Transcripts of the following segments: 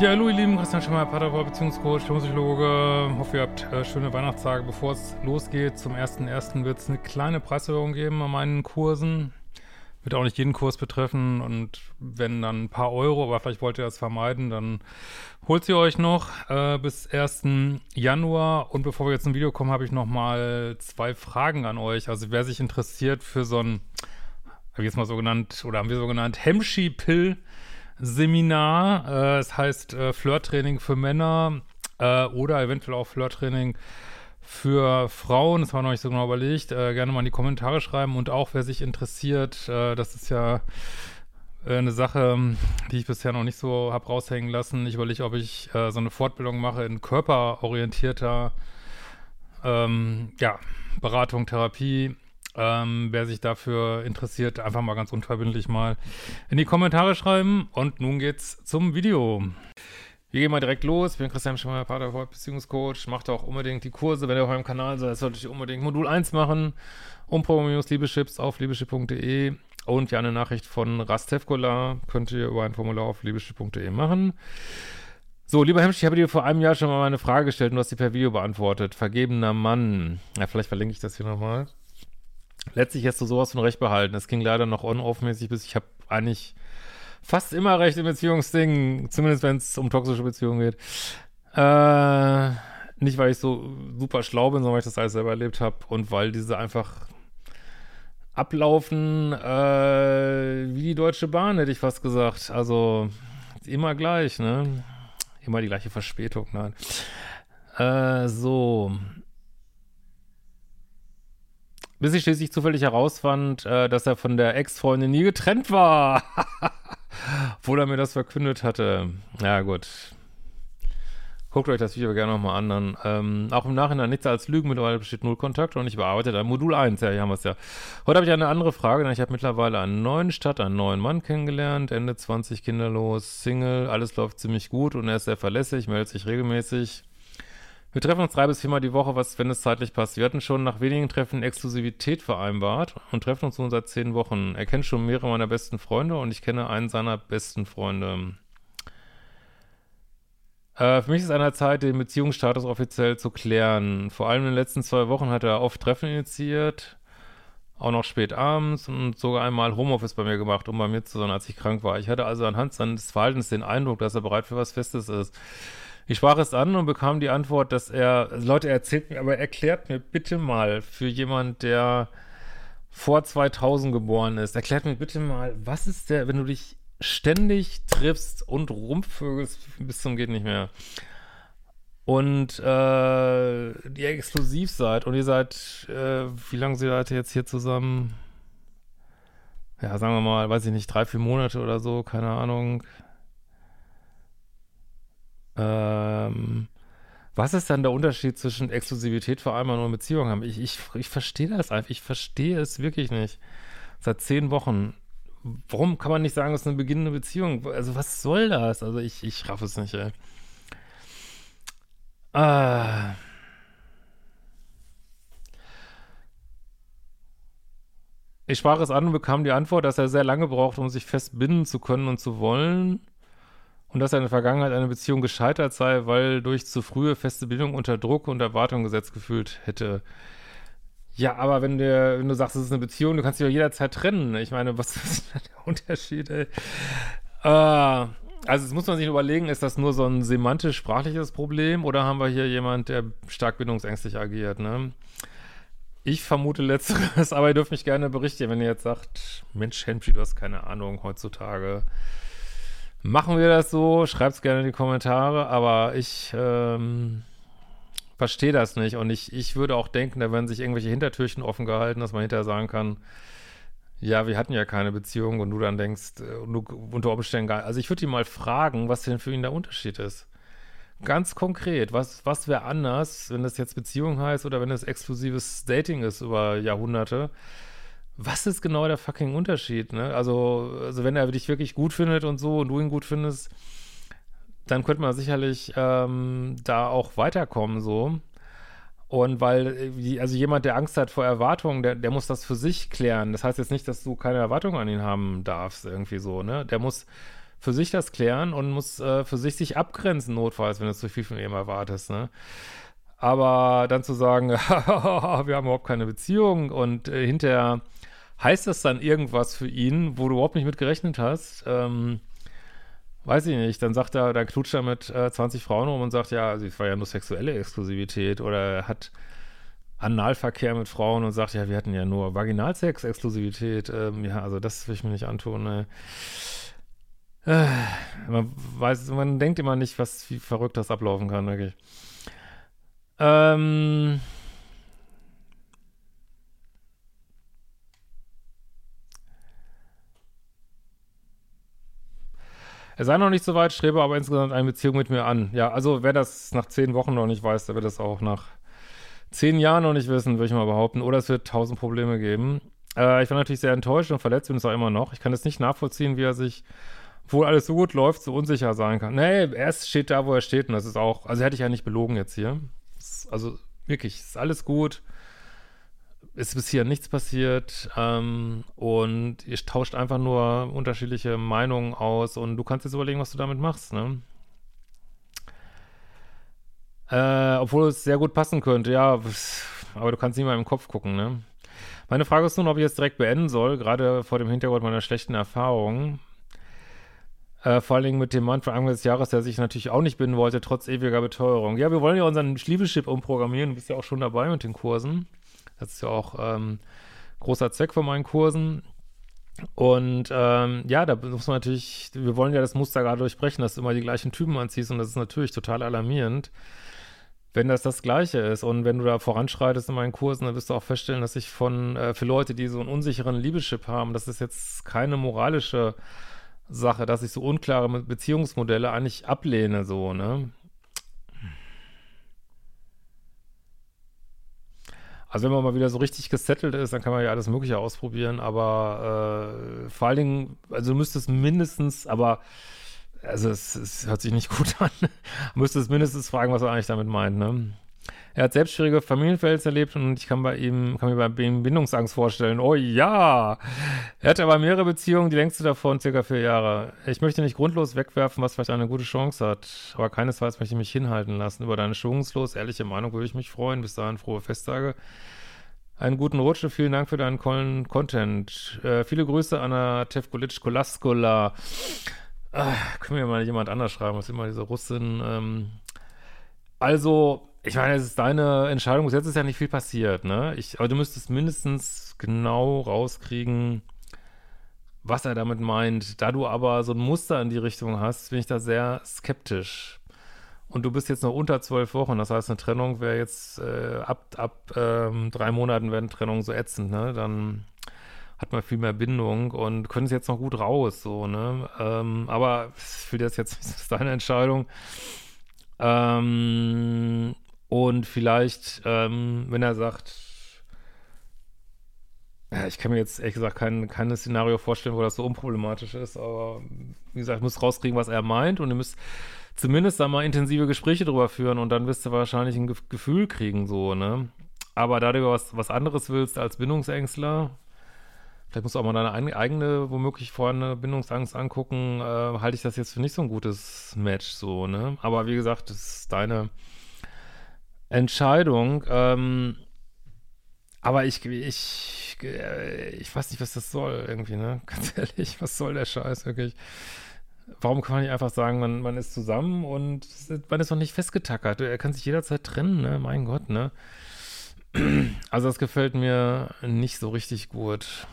Ja, hallo ihr Lieben, Christian Schemmer, Paderborn, Beziehungscoach, Psychologe. Hoffe, ihr habt äh, schöne Weihnachtstage. Bevor es losgeht, zum 1.1. wird es eine kleine Preiserhöhung geben an meinen Kursen. Wird auch nicht jeden Kurs betreffen und wenn dann ein paar Euro, aber vielleicht wollt ihr das vermeiden, dann holt sie euch noch äh, bis 1. Januar. Und bevor wir jetzt zum Video kommen, habe ich noch mal zwei Fragen an euch. Also wer sich interessiert für so ein, habe ich jetzt mal so genannt, oder haben wir so genannt, Hemschi-Pill- Seminar. Äh, es heißt äh, Flirttraining für Männer äh, oder eventuell auch Flirttraining für Frauen. Das wir noch nicht so genau überlegt. Äh, gerne mal in die Kommentare schreiben und auch wer sich interessiert. Äh, das ist ja äh, eine Sache, die ich bisher noch nicht so habe raushängen lassen. Ich überlege, ob ich so eine Fortbildung mache in körperorientierter ähm, ja, Beratung, Therapie. Ähm, wer sich dafür interessiert, einfach mal ganz unverbindlich mal in die Kommentare schreiben. Und nun geht's zum Video. Wir gehen mal direkt los. Ich bin Christian Schemmer, Paartherapeut, Beziehungscoach. Macht auch unbedingt die Kurse. Wenn ihr auf meinem Kanal seid, solltet ihr unbedingt Modul 1 machen. Umprogrammierungs-Liebeschips auf liebeschip.de. Und ja, eine Nachricht von Rastevkola könnt ihr über ein Formular auf liebeschip.de machen. So, lieber Hemsch, ich habe dir vor einem Jahr schon mal eine Frage gestellt und du hast sie per Video beantwortet. Vergebener Mann. Ja, vielleicht verlinke ich das hier nochmal. Letztlich hast du sowas von Recht behalten. Es ging leider noch on-off-mäßig bis ich habe eigentlich fast immer recht in Beziehungsdingen, zumindest wenn es um toxische Beziehungen geht. Äh, nicht, weil ich so super schlau bin, sondern weil ich das alles selber erlebt habe und weil diese einfach ablaufen äh, wie die Deutsche Bahn, hätte ich fast gesagt. Also immer gleich, ne? Immer die gleiche Verspätung, nein. Äh, so. Bis ich schließlich zufällig herausfand, äh, dass er von der Ex-Freundin nie getrennt war. Obwohl er mir das verkündet hatte. Ja, gut. Guckt euch das Video gerne nochmal an. Dann, ähm, auch im Nachhinein nichts als Lügen. Mittlerweile besteht null Kontakt und ich bearbeite dann Modul 1. Ja, hier haben wir es ja. Heute habe ich eine andere Frage, denn ich habe mittlerweile einen neuen Stadt, einen neuen Mann kennengelernt. Ende 20, kinderlos, Single. Alles läuft ziemlich gut und er ist sehr verlässlich, meldet sich regelmäßig. Wir treffen uns drei bis viermal die Woche, was, wenn es zeitlich passt. Wir hatten schon nach wenigen Treffen Exklusivität vereinbart und treffen uns nun seit zehn Wochen. Er kennt schon mehrere meiner besten Freunde und ich kenne einen seiner besten Freunde. Äh, für mich ist an der Zeit, den Beziehungsstatus offiziell zu klären. Vor allem in den letzten zwei Wochen hat er oft Treffen initiiert, auch noch spät abends und sogar einmal Homeoffice bei mir gemacht, um bei mir zu sein, als ich krank war. Ich hatte also anhand seines Verhaltens den Eindruck, dass er bereit für was Festes ist. Ich sprach es an und bekam die Antwort, dass er, Leute, er erzählt mir, aber erklärt mir bitte mal für jemand, der vor 2000 geboren ist, erklärt mir bitte mal, was ist der, wenn du dich ständig triffst und rumvögelst bis zum geht nicht mehr und äh, ihr exklusiv seid und ihr seid, äh, wie lange seid ihr jetzt hier zusammen? Ja, sagen wir mal, weiß ich nicht, drei, vier Monate oder so, keine Ahnung. Ähm, was ist dann der Unterschied zwischen Exklusivität vereinbaren und Beziehung haben? Ich, ich, ich verstehe das einfach. Ich verstehe es wirklich nicht. Seit zehn Wochen. Warum kann man nicht sagen, es ist eine beginnende Beziehung? Also, was soll das? Also, ich, ich raff es nicht, ey. Ah. Ich sprach es an und bekam die Antwort, dass er sehr lange braucht, um sich fest binden zu können und zu wollen und dass er in der Vergangenheit eine Beziehung gescheitert sei, weil durch zu frühe feste Bindung unter Druck und Erwartung gesetzt gefühlt hätte. Ja, aber wenn, der, wenn du sagst, es ist eine Beziehung, du kannst dich doch jederzeit trennen. Ich meine, was ist der Unterschied, ey? Äh, also, das muss man sich überlegen, ist das nur so ein semantisch-sprachliches Problem oder haben wir hier jemand, der stark bindungsängstlich agiert, ne? Ich vermute letzteres, aber ihr dürft mich gerne berichten, wenn ihr jetzt sagt, Mensch, Henry, du hast keine Ahnung heutzutage Machen wir das so? Schreibt's gerne in die Kommentare, aber ich ähm, verstehe das nicht. Und ich, ich würde auch denken, da werden sich irgendwelche Hintertürchen offen gehalten, dass man hinterher sagen kann, ja, wir hatten ja keine Beziehung und du dann denkst, äh, du unter Umständen gar Also ich würde ihn mal fragen, was denn für ihn der Unterschied ist. Ganz konkret, was, was wäre anders, wenn das jetzt Beziehung heißt oder wenn es exklusives Dating ist über Jahrhunderte? Was ist genau der fucking Unterschied, ne? Also, also wenn er dich wirklich gut findet und so und du ihn gut findest, dann könnte man sicherlich ähm, da auch weiterkommen, so. Und weil, äh, also jemand, der Angst hat vor Erwartungen, der, der muss das für sich klären. Das heißt jetzt nicht, dass du keine Erwartungen an ihn haben darfst, irgendwie so, ne? Der muss für sich das klären und muss äh, für sich sich abgrenzen, notfalls, wenn du zu viel von ihm erwartest, ne? Aber dann zu sagen, wir haben überhaupt keine Beziehung und äh, hinterher heißt das dann irgendwas für ihn, wo du überhaupt nicht mit gerechnet hast, ähm, weiß ich nicht, dann sagt er, dann knutscht er mit äh, 20 Frauen rum und sagt, ja, es war ja nur sexuelle Exklusivität oder er hat Analverkehr mit Frauen und sagt, ja, wir hatten ja nur Vaginalsex-Exklusivität. Ähm, ja, also das will ich mir nicht antun. Ne? Äh, man weiß, man denkt immer nicht, was, wie verrückt das ablaufen kann, wirklich. Ähm, Er sei noch nicht so weit, strebe aber insgesamt eine Beziehung mit mir an. Ja, also wer das nach zehn Wochen noch nicht weiß, der wird das auch nach zehn Jahren noch nicht wissen, würde ich mal behaupten. Oder es wird tausend Probleme geben. Äh, ich war natürlich sehr enttäuscht und verletzt bin es auch immer noch. Ich kann es nicht nachvollziehen, wie er sich, obwohl alles so gut läuft, so unsicher sein kann. Nee, er steht da, wo er steht und das ist auch, also hätte ich ja nicht belogen jetzt hier. also wirklich, ist alles gut ist bisher nichts passiert ähm, und ihr tauscht einfach nur unterschiedliche Meinungen aus und du kannst jetzt überlegen, was du damit machst, ne? Äh, obwohl es sehr gut passen könnte, ja, aber du kannst nicht mal im Kopf gucken, ne? Meine Frage ist nun, ob ich jetzt direkt beenden soll, gerade vor dem Hintergrund meiner schlechten Erfahrungen. Äh, vor allen Dingen mit dem Mann von Anfang des Jahres, der sich natürlich auch nicht binden wollte, trotz ewiger Beteuerung. Ja, wir wollen ja unseren Liebeschip umprogrammieren, du bist ja auch schon dabei mit den Kursen. Das ist ja auch ähm, großer Zweck von meinen Kursen. Und ähm, ja, da muss man natürlich, wir wollen ja das Muster gerade durchbrechen, dass du immer die gleichen Typen anziehst und das ist natürlich total alarmierend, wenn das das Gleiche ist. Und wenn du da voranschreitest in meinen Kursen, dann wirst du auch feststellen, dass ich von, äh, für Leute, die so einen unsicheren Liebeschip haben, das ist jetzt keine moralische Sache, dass ich so unklare Beziehungsmodelle eigentlich ablehne, so, ne? Also wenn man mal wieder so richtig gesettelt ist, dann kann man ja alles Mögliche ausprobieren, aber äh, vor allen Dingen, also müsstest mindestens, aber also es, es hört sich nicht gut an, müsstest mindestens fragen, was er eigentlich damit meint, ne? Er hat selbst schwierige Familienverhältnisse erlebt und ich kann bei ihm, kann mir bei ihm Bindungsangst vorstellen. Oh ja! Er hatte aber mehrere Beziehungen, die längste davon circa vier Jahre. Ich möchte nicht grundlos wegwerfen, was vielleicht eine gute Chance hat, aber keinesfalls möchte ich mich hinhalten lassen. Über deine schwungslos, ehrliche Meinung würde ich mich freuen. Bis dahin frohe Festtage. Einen guten Rutsch und vielen Dank für deinen coolen Content. Äh, viele Grüße, Anna Tevkolic Kolaskola. Ah, können wir mal jemand anders schreiben, was immer diese Russin. Ähm, also, ich meine, es ist deine Entscheidung. Bis jetzt ist ja nicht viel passiert, ne? Ich, aber du müsstest mindestens genau rauskriegen, was er damit meint. Da du aber so ein Muster in die Richtung hast, bin ich da sehr skeptisch. Und du bist jetzt noch unter zwölf Wochen, das heißt, eine Trennung wäre jetzt äh, ab, ab ähm, drei Monaten werden Trennungen so ätzend, ne? Dann hat man viel mehr Bindung und können es jetzt noch gut raus, so, ne? Ähm, aber für das jetzt das ist deine Entscheidung. Ähm, und vielleicht, ähm, wenn er sagt, ja, ich kann mir jetzt ehrlich gesagt kein, kein Szenario vorstellen, wo das so unproblematisch ist, aber wie gesagt, ich muss rauskriegen, was er meint und ihr müsst zumindest da mal intensive Gespräche drüber führen und dann wirst du wahrscheinlich ein Ge Gefühl kriegen, so, ne? Aber da du was, was anderes willst als Bindungsängstler, vielleicht musst du auch mal deine eigene, womöglich vorhandene Bindungsangst angucken, äh, halte ich das jetzt für nicht so ein gutes Match, so, ne? Aber wie gesagt, das ist deine Entscheidung. Ähm, aber ich, ich, äh, ich weiß nicht, was das soll, irgendwie, ne? Ganz ehrlich, was soll der Scheiß wirklich? Warum kann man nicht einfach sagen, man, man ist zusammen und man ist noch nicht festgetackert? Er kann sich jederzeit trennen, ne? Mein Gott, ne? Also, das gefällt mir nicht so richtig gut.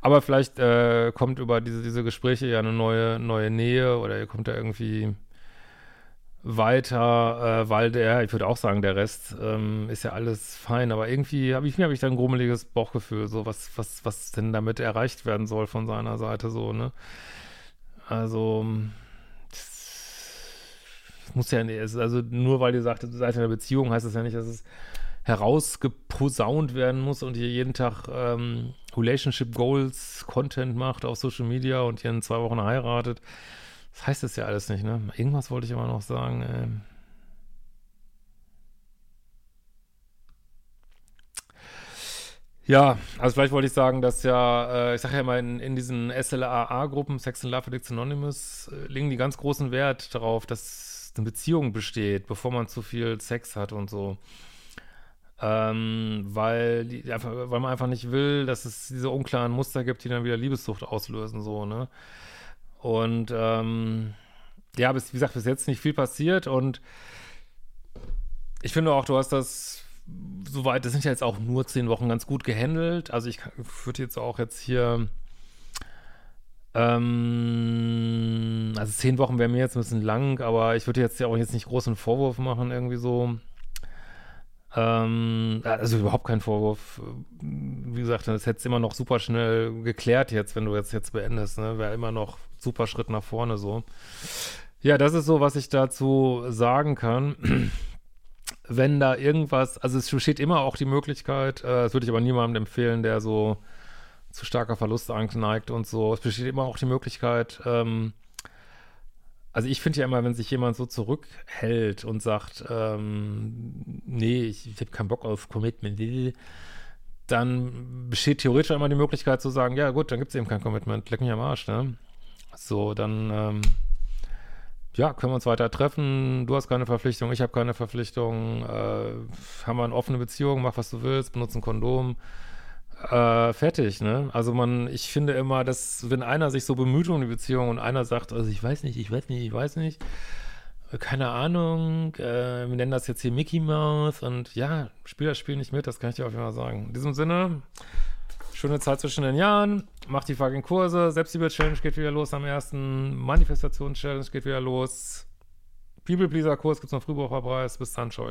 Aber vielleicht äh, kommt über diese, diese Gespräche ja eine neue, neue Nähe oder ihr kommt da irgendwie weiter, äh, weil der, ich würde auch sagen, der Rest ähm, ist ja alles fein, aber irgendwie habe ich mir habe ich da ein grummeliges Bauchgefühl, so was was was denn damit erreicht werden soll von seiner Seite so, ne? Also muss ja nicht, also nur weil ihr sagt, seid in einer Beziehung, heißt das ja nicht, dass es herausgeposaunt werden muss und ihr jeden Tag ähm, Relationship Goals Content macht auf Social Media und ihr in zwei Wochen heiratet. Das heißt es ja alles nicht, ne? Irgendwas wollte ich immer noch sagen. Äh. Ja, also vielleicht wollte ich sagen, dass ja, äh, ich sage ja immer, in, in diesen SLAA-Gruppen, Sex and Love Addicts Anonymous, äh, legen die ganz großen Wert darauf, dass eine Beziehung besteht, bevor man zu viel Sex hat und so. Ähm, weil, die, weil man einfach nicht will, dass es diese unklaren Muster gibt, die dann wieder Liebessucht auslösen, so, ne? Und ähm, ja, bis, wie gesagt, bis jetzt nicht viel passiert und ich finde auch, du hast das soweit, das sind ja jetzt auch nur zehn Wochen ganz gut gehandelt. Also ich würde jetzt auch jetzt hier ähm, also zehn Wochen wäre mir jetzt ein bisschen lang, aber ich würde jetzt ja auch jetzt nicht großen Vorwurf machen, irgendwie so. Ähm, also überhaupt kein Vorwurf. Wie gesagt, das hätte immer noch super schnell geklärt jetzt, wenn du jetzt jetzt beendest, ne? Wäre immer noch super Schritt nach vorne so. Ja, das ist so, was ich dazu sagen kann. wenn da irgendwas, also es besteht immer auch die Möglichkeit, äh, das würde ich aber niemandem empfehlen, der so zu starker Verlustangst neigt und so. Es besteht immer auch die Möglichkeit, ähm, also ich finde ja immer, wenn sich jemand so zurückhält und sagt, ähm, nee, ich, ich habe keinen Bock auf Commitment, dann besteht theoretisch immer die Möglichkeit zu sagen, ja gut, dann gibt es eben kein Commitment, leck mich am Arsch, ne? So, dann, ähm, ja, können wir uns weiter treffen, du hast keine Verpflichtung, ich habe keine Verpflichtung, äh, haben wir eine offene Beziehung, mach was du willst, benutze ein Kondom, äh, fertig, ne? Also man, ich finde immer, dass wenn einer sich so bemüht um die Beziehung und einer sagt, also ich weiß nicht, ich weiß nicht, ich weiß nicht, äh, keine Ahnung, äh, wir nennen das jetzt hier Mickey Mouse und ja, spiel das Spiel nicht mit, das kann ich dir auf jeden Fall sagen. In diesem Sinne, schöne Zeit zwischen den Jahren, macht die fucking Kurse, Selbstliebe-Challenge geht wieder los am ersten, Manifestations-Challenge geht wieder los, People-Pleaser-Kurs gibt es noch Frühbucherpreis, bis dann, schau